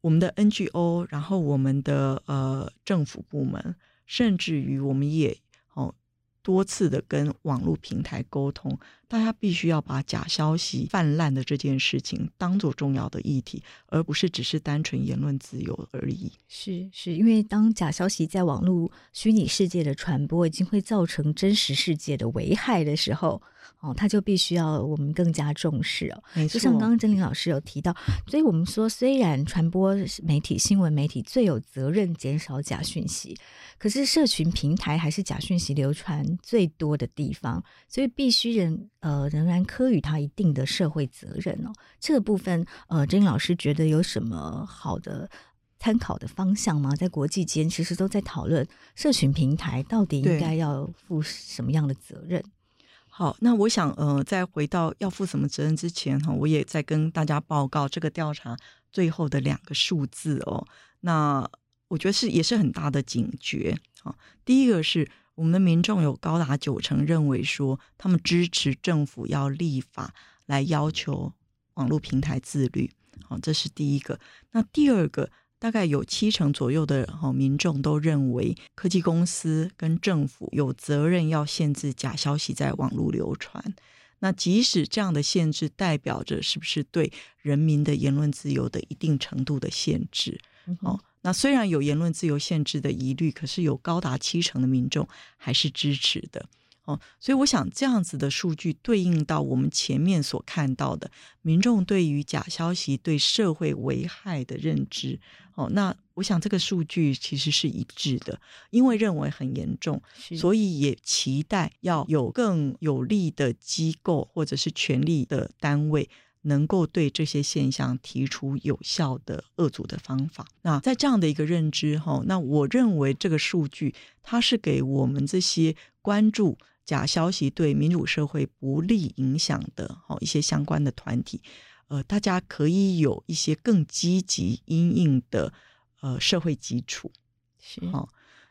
我们的 NGO，然后我们的呃政府部门，甚至于我们也哦多次的跟网络平台沟通，大家必须要把假消息泛滥的这件事情当做重要的议题，而不是只是单纯言论自由而已。是是，因为当假消息在网络虚拟世界的传播已经会造成真实世界的危害的时候。哦，它就必须要我们更加重视哦。就像刚刚真玲老师有提到，所以我们说，虽然传播媒体、新闻媒体最有责任减少假讯息，可是社群平台还是假讯息流传最多的地方，所以必须人呃仍然科予他一定的社会责任哦。这个部分呃，贞麟老师觉得有什么好的参考的方向吗？在国际间，其实都在讨论社群平台到底应该要负什么样的责任。好，那我想，呃，在回到要负什么责任之前，哈，我也在跟大家报告这个调查最后的两个数字哦。那我觉得是也是很大的警觉啊。第一个是我们的民众有高达九成认为说，他们支持政府要立法来要求网络平台自律，好，这是第一个。那第二个。大概有七成左右的哈民众都认为，科技公司跟政府有责任要限制假消息在网络流传。那即使这样的限制代表着是不是对人民的言论自由的一定程度的限制？嗯、哦，那虽然有言论自由限制的疑虑，可是有高达七成的民众还是支持的。哦，所以我想这样子的数据对应到我们前面所看到的民众对于假消息对社会危害的认知。哦，那我想这个数据其实是一致的，因为认为很严重，所以也期待要有更有力的机构或者是权力的单位，能够对这些现象提出有效的遏阻的方法。那在这样的一个认知，哈，那我认为这个数据它是给我们这些关注假消息对民主社会不利影响的，哈，一些相关的团体。呃，大家可以有一些更积极因应的呃社会基础，是哈、哦。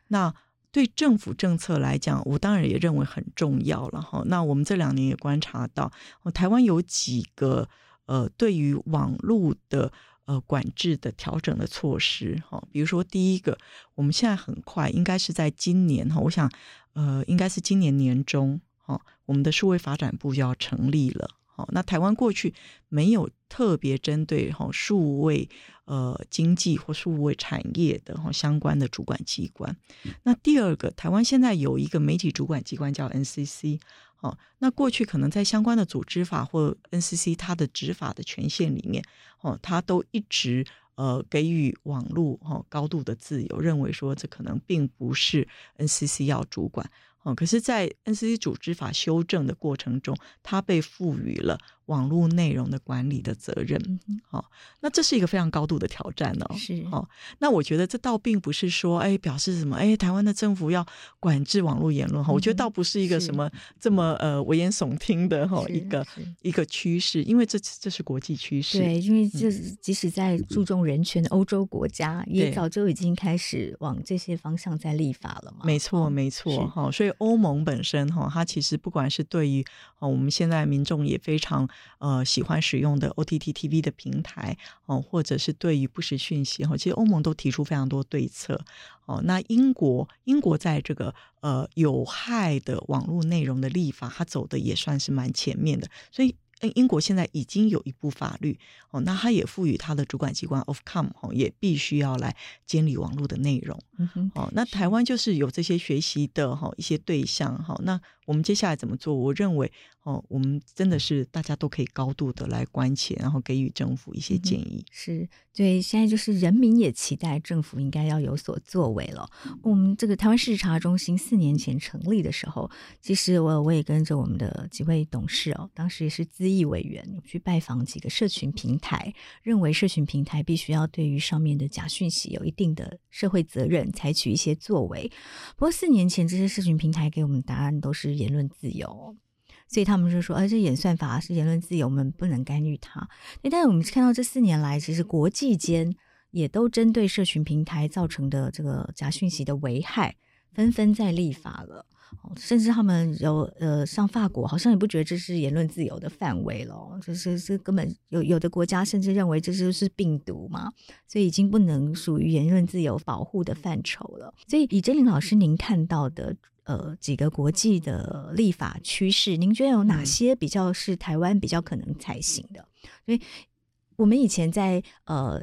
那对政府政策来讲，我当然也认为很重要了哈、那我们这两年也观察到，台湾有几个呃对于网络的呃管制的调整的措施哈、比如说第一个，我们现在很快应该是在今年哈、我想呃应该是今年年中哈、我们的数位发展部就要成立了。那台湾过去没有特别针对哈数位呃经济或数位产业的哈相关的主管机关。那第二个，台湾现在有一个媒体主管机关叫 NCC。哦，那过去可能在相关的组织法或 NCC 它的执法的权限里面，哦，它都一直呃给予网络哈高度的自由，认为说这可能并不是 NCC 要主管。哦，可是，在 NCC 组织法修正的过程中，它被赋予了网络内容的管理的责任。好、嗯哦，那这是一个非常高度的挑战哦。是，哦，那我觉得这倒并不是说，哎，表示什么？哎，台湾的政府要管制网络言论哈、嗯？我觉得倒不是一个什么这么呃危言耸听的哈一个一个趋势，因为这这是国际趋势。对，因为这即使在注重人权的欧洲国家，也早就已经开始往这些方向在立法了嘛。没错，没错，哈、哦，所以。欧盟本身哈，它其实不管是对于哦，我们现在民众也非常呃喜欢使用的 OTT TV 的平台哦，或者是对于不实讯息哈，其实欧盟都提出非常多对策哦。那英国，英国在这个呃有害的网络内容的立法，它走的也算是蛮前面的，所以。英国现在已经有一部法律哦，那他也赋予他的主管机关 Ofcom 哦，也必须要来监理网络的内容。嗯哦，那台湾就是有这些学习的哈一些对象哈，那我们接下来怎么做？我认为哦，我们真的是大家都可以高度的来关切，然后给予政府一些建议。嗯、是对，现在就是人民也期待政府应该要有所作为了。我们这个台湾事实查中心四年前成立的时候，其实我我也跟着我们的几位董事哦，当时也是资议委员去拜访几个社群平台，认为社群平台必须要对于上面的假讯息有一定的社会责任，采取一些作为。不过四年前这些社群平台给我们答案都是言论自由，所以他们就说：“哎，这演算法是言论自由，我们不能干预它。”但是我们看到这四年来，其实国际间也都针对社群平台造成的这个假讯息的危害，纷纷在立法了。甚至他们有呃，像法国好像也不觉得这是言论自由的范围了，就是这根本有有的国家甚至认为这就是病毒嘛，所以已经不能属于言论自由保护的范畴了。所以以真麟老师您看到的呃几个国际的立法趋势，您觉得有哪些比较是台湾比较可能才行的？因为。我们以前在呃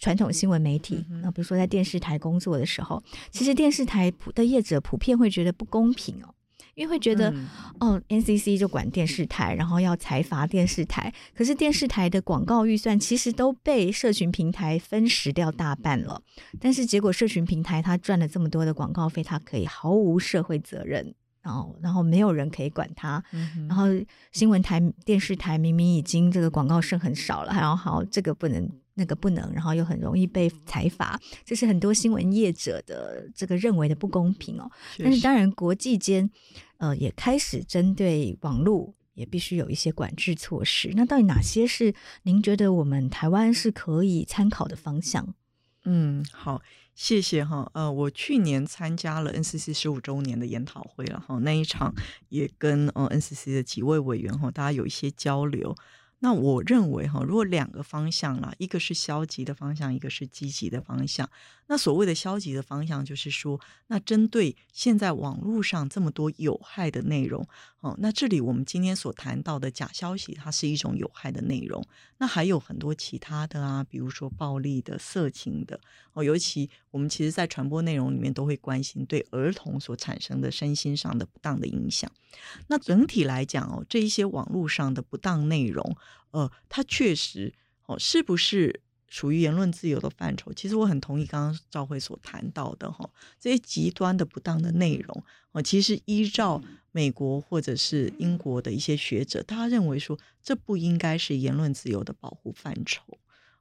传统新闻媒体，那比如说在电视台工作的时候，其实电视台的业者普遍会觉得不公平哦，因为会觉得、嗯、哦，NCC 就管电视台，然后要裁罚电视台，可是电视台的广告预算其实都被社群平台分食掉大半了，但是结果社群平台它赚了这么多的广告费，它可以毫无社会责任。然后，然后没有人可以管他，嗯、然后新闻台、电视台明明已经这个广告剩很少了，然后好这个不能那个不能，然后又很容易被裁罚，这是很多新闻业者的这个认为的不公平哦。但是当然，国际间呃也开始针对网络也必须有一些管制措施。那到底哪些是您觉得我们台湾是可以参考的方向？嗯，好，谢谢哈。呃，我去年参加了 NCC 十五周年的研讨会了哈，那一场也跟呃 NCC 的几位委员哈，大家有一些交流。那我认为哈，如果两个方向啦，一个是消极的方向，一个是积极的方向。那所谓的消极的方向，就是说，那针对现在网络上这么多有害的内容，哦，那这里我们今天所谈到的假消息，它是一种有害的内容。那还有很多其他的啊，比如说暴力的、色情的，哦，尤其我们其实在传播内容里面都会关心对儿童所产生的身心上的不当的影响。那整体来讲哦，这一些网络上的不当内容，呃，它确实哦，是不是？属于言论自由的范畴，其实我很同意刚刚赵辉所谈到的哈，这些极端的不当的内容哦，其实依照美国或者是英国的一些学者，他认为说，这不应该是言论自由的保护范畴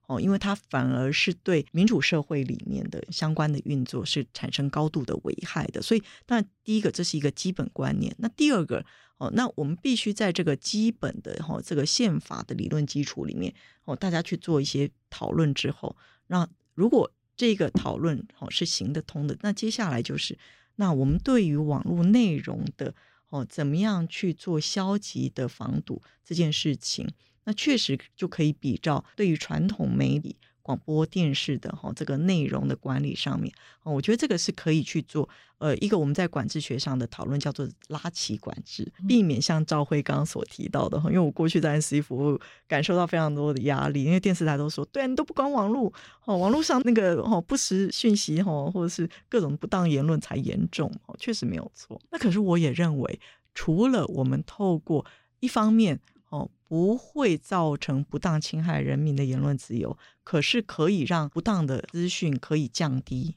哦，因为它反而是对民主社会里面的相关的运作是产生高度的危害的，所以当然第一个这是一个基本观念，那第二个。哦，那我们必须在这个基本的哈这个宪法的理论基础里面哦，大家去做一些讨论之后，那如果这个讨论哦是行得通的，那接下来就是那我们对于网络内容的哦怎么样去做消极的防堵这件事情，那确实就可以比照对于传统媒体。广播电视的哈这个内容的管理上面，我觉得这个是可以去做。呃，一个我们在管制学上的讨论叫做拉起管制，避免像赵辉刚刚所提到的哈，因为我过去在 NCC 服务，感受到非常多的压力，因为电视台都说，对啊，你都不管网络，哦，网络上那个哦不实讯息哈，或者是各种不当言论才严重，哦，确实没有错。那可是我也认为，除了我们透过一方面。哦，不会造成不当侵害人民的言论自由，可是可以让不当的资讯可以降低。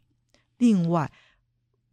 另外，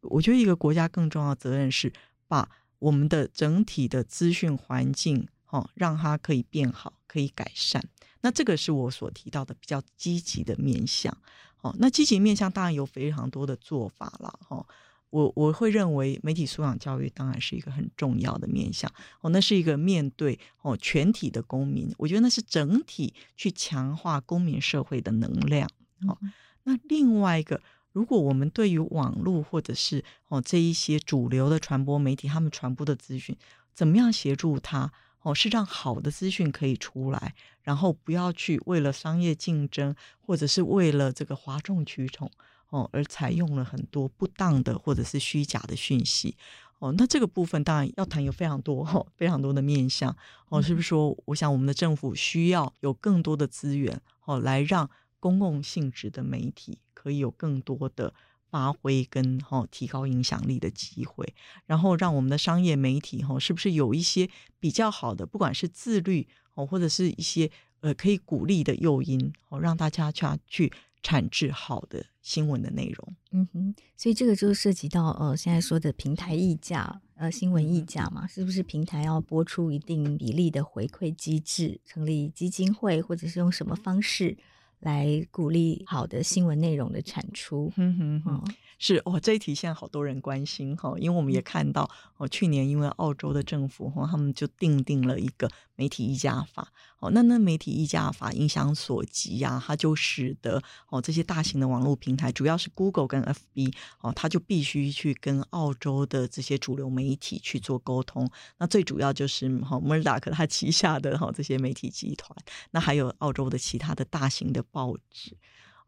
我觉得一个国家更重要的责任是把我们的整体的资讯环境，哦，让它可以变好，可以改善。那这个是我所提到的比较积极的面向。哦，那积极面向当然有非常多的做法了，哈。我我会认为媒体素养教育当然是一个很重要的面向哦，那是一个面对哦全体的公民，我觉得那是整体去强化公民社会的能量哦。那另外一个，如果我们对于网络或者是哦这一些主流的传播媒体，他们传播的资讯，怎么样协助他哦，是让好的资讯可以出来，然后不要去为了商业竞争或者是为了这个哗众取宠。哦，而采用了很多不当的或者是虚假的讯息，哦，那这个部分当然要谈有非常多，哦，非常多的面向，哦，是不是说，我想我们的政府需要有更多的资源，哦，来让公共性质的媒体可以有更多的发挥跟哦提高影响力的机会，然后让我们的商业媒体，哦，是不是有一些比较好的，不管是自律，哦，或者是一些呃可以鼓励的诱因，哦，让大家去去。产制好的新闻的内容，嗯哼，所以这个就涉及到呃，现在说的平台溢价，呃，新闻溢价嘛，是不是平台要播出一定比例的回馈机制，成立基金会，或者是用什么方式来鼓励好的新闻内容的产出？嗯哼哼。嗯是哦，这一题现在好多人关心哈，因为我们也看到哦，去年因为澳洲的政府哈，他们就定定了一个媒体议价法哦，那那媒体议价法影响所及呀，它就使得哦这些大型的网络平台，主要是 Google 跟 FB 哦，它就必须去跟澳洲的这些主流媒体去做沟通。那最主要就是哈 Murdoch 他旗下的哈这些媒体集团，那还有澳洲的其他的大型的报纸。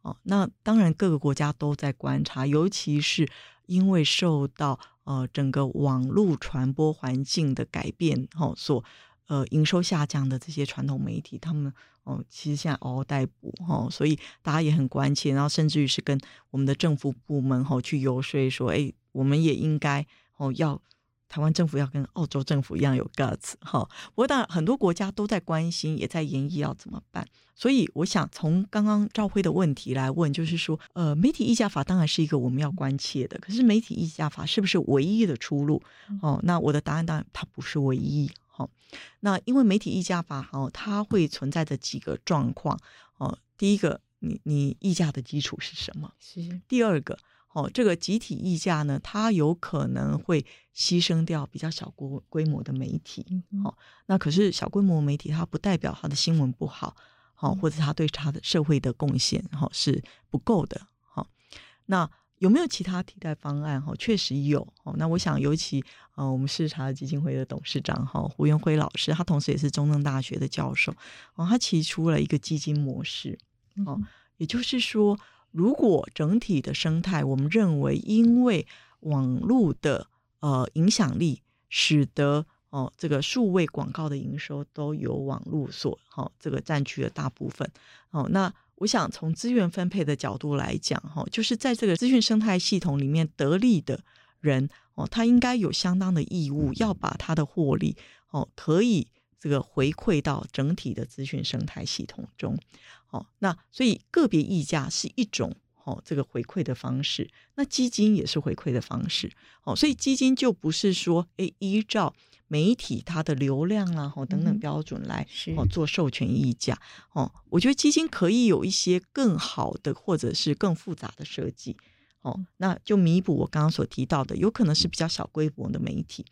哦，那当然，各个国家都在观察，尤其是因为受到呃整个网络传播环境的改变，哦，所呃营收下降的这些传统媒体，他们哦其实现在嗷嗷待哺，哦，所以大家也很关切，然后甚至于是跟我们的政府部门哦去游说说，哎，我们也应该哦要。台湾政府要跟澳洲政府一样有 guts 哈，不过当然很多国家都在关心，也在研议要怎么办。所以我想从刚刚赵辉的问题来问，就是说，呃，媒体议价法当然是一个我们要关切的，可是媒体议价法是不是唯一的出路？哦，那我的答案当然它不是唯一。哈，那因为媒体议价法哈，它会存在着几个状况。哦，第一个你你议价的基础是什么？是第二个，哦，这个集体议价呢，它有可能会牺牲掉比较小规规模的媒体，哦，那可是小规模媒体，它不代表它的新闻不好，好，或者它对它的社会的贡献，哈，是不够的，好，那。有没有其他替代方案？哈，确实有。哦，那我想，尤其呃，我们视察基金会的董事长哈胡元辉老师，他同时也是中正大学的教授。哦，他提出了一个基金模式。哦，也就是说，如果整体的生态，我们认为因为网络的呃影响力，使得哦这个数位广告的营收都由网络所哈这个占据了大部分。哦，那。我想从资源分配的角度来讲，哈，就是在这个资讯生态系统里面得利的人，哦，他应该有相当的义务要把他的获利，哦，可以这个回馈到整体的资讯生态系统中，哦，那所以个别溢价是一种，哦，这个回馈的方式，那基金也是回馈的方式，哦，所以基金就不是说，诶，依照。媒体它的流量啊，吼等等标准来哦做授权议价哦，我觉得基金可以有一些更好的或者是更复杂的设计哦，那就弥补我刚刚所提到的，有可能是比较小规模的媒体，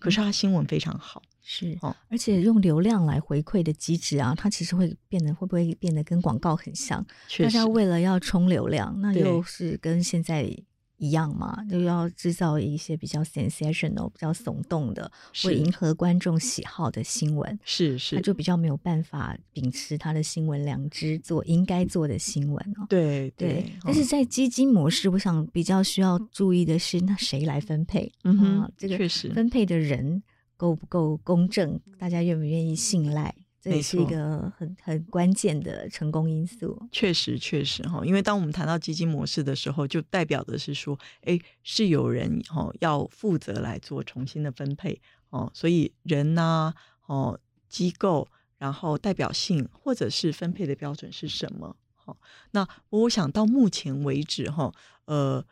可是它新闻非常好，是哦，而且用流量来回馈的机制啊，它其实会变得会不会变得跟广告很像？大家为了要冲流量，那又是跟现在。一样嘛，就要制造一些比较 sensational、比较耸动的，会迎合观众喜好的新闻。是是，他就比较没有办法秉持他的新闻良知，做应该做的新闻哦。对对，对，但是在基金模式，我想比较需要注意的是，那谁来分配？嗯哼，这个确实分配的人够不够公正？大家愿不愿意信赖？这也是一个很很关键的成功因素。确实，确实哈，因为当我们谈到基金模式的时候，就代表的是说，哎，是有人哈要负责来做重新的分配哦，所以人呐，哦，机构，然后代表性或者是分配的标准是什么？好，那我想到目前为止哈，呃，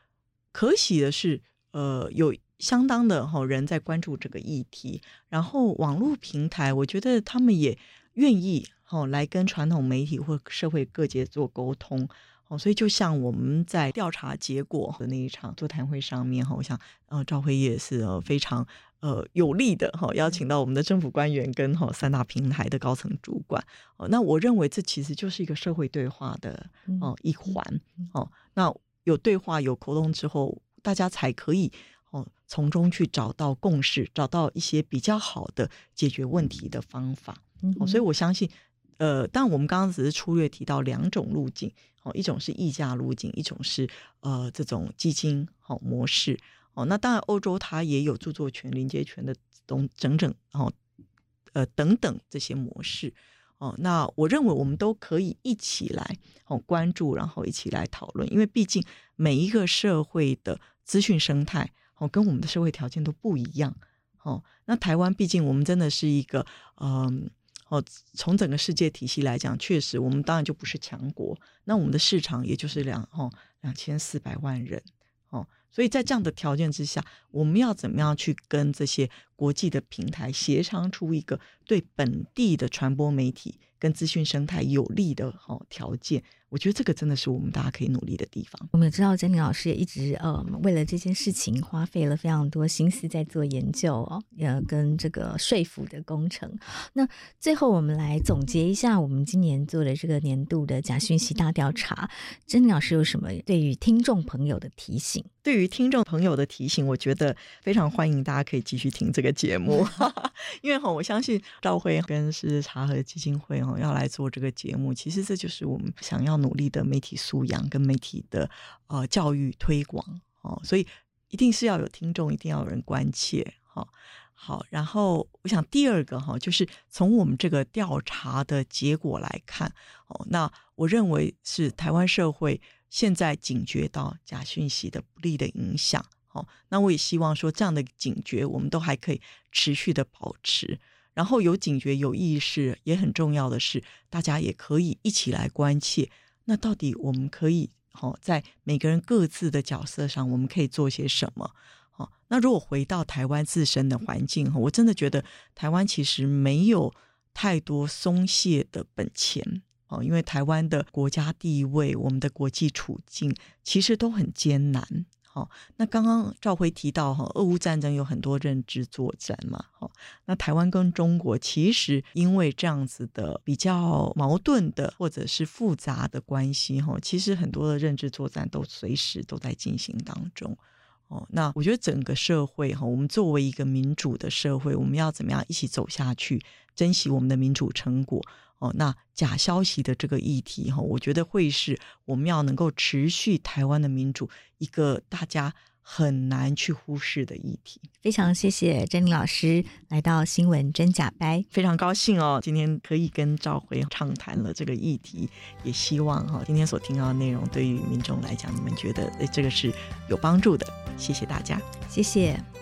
可喜的是，呃，有相当的哈人在关注这个议题，然后网络平台，我觉得他们也。愿意哦来跟传统媒体或社会各界做沟通。哦，所以就像我们在调查结果的那一场座谈会上面哈，我想呃赵辉也是呃非常呃有力的哈，邀请到我们的政府官员跟哈三大平台的高层主管。哦，那我认为这其实就是一个社会对话的哦一环哦，那有对话有沟通之后，大家才可以哦从中去找到共识，找到一些比较好的解决问题的方法。哦，所以我相信，呃，但我们刚刚只是粗略提到两种路径，哦，一种是溢价路径，一种是呃这种基金好模式，哦，那当然欧洲它也有著作权、临接权的东整整哦，呃等等这些模式，哦，那我认为我们都可以一起来哦关注，然后一起来讨论，因为毕竟每一个社会的资讯生态哦跟我们的社会条件都不一样，哦，那台湾毕竟我们真的是一个嗯。哦，从整个世界体系来讲，确实我们当然就不是强国，那我们的市场也就是两哦两千四百万人哦，所以在这样的条件之下，我们要怎么样去跟这些国际的平台协商出一个对本地的传播媒体跟资讯生态有利的哦条件？我觉得这个真的是我们大家可以努力的地方。我们也知道珍妮老师也一直呃为了这件事情花费了非常多心思在做研究哦，呃跟这个说服的工程。那最后我们来总结一下我们今年做的这个年度的假讯息大调查，珍妮老师有什么对于听众朋友的提醒？对于听众朋友的提醒，我觉得非常欢迎大家可以继续听这个节目，因为哈我相信赵辉跟是茶和基金会哈要来做这个节目，其实这就是我们想要。努力的媒体素养跟媒体的呃教育推广哦，所以一定是要有听众，一定要有人关切哈。好，然后我想第二个哈，就是从我们这个调查的结果来看哦，那我认为是台湾社会现在警觉到假讯息的不利的影响哦，那我也希望说这样的警觉，我们都还可以持续的保持。然后有警觉有意识，也很重要的是，大家也可以一起来关切。那到底我们可以好在每个人各自的角色上，我们可以做些什么？好，那如果回到台湾自身的环境，我真的觉得台湾其实没有太多松懈的本钱。哦，因为台湾的国家地位、我们的国际处境其实都很艰难。好，那刚刚赵辉提到哈，俄乌战争有很多认知作战嘛，好，那台湾跟中国其实因为这样子的比较矛盾的或者是复杂的关系哈，其实很多的认知作战都随时都在进行当中。哦，那我觉得整个社会哈，我们作为一个民主的社会，我们要怎么样一起走下去，珍惜我们的民主成果。哦，那假消息的这个议题哈，我觉得会是我们要能够持续台湾的民主一个大家很难去忽视的议题。非常谢谢珍妮老师来到新闻真假掰，非常高兴哦，今天可以跟赵辉畅谈了这个议题，也希望哈今天所听到的内容对于民众来讲，你们觉得诶这个是有帮助的。谢谢大家，谢谢。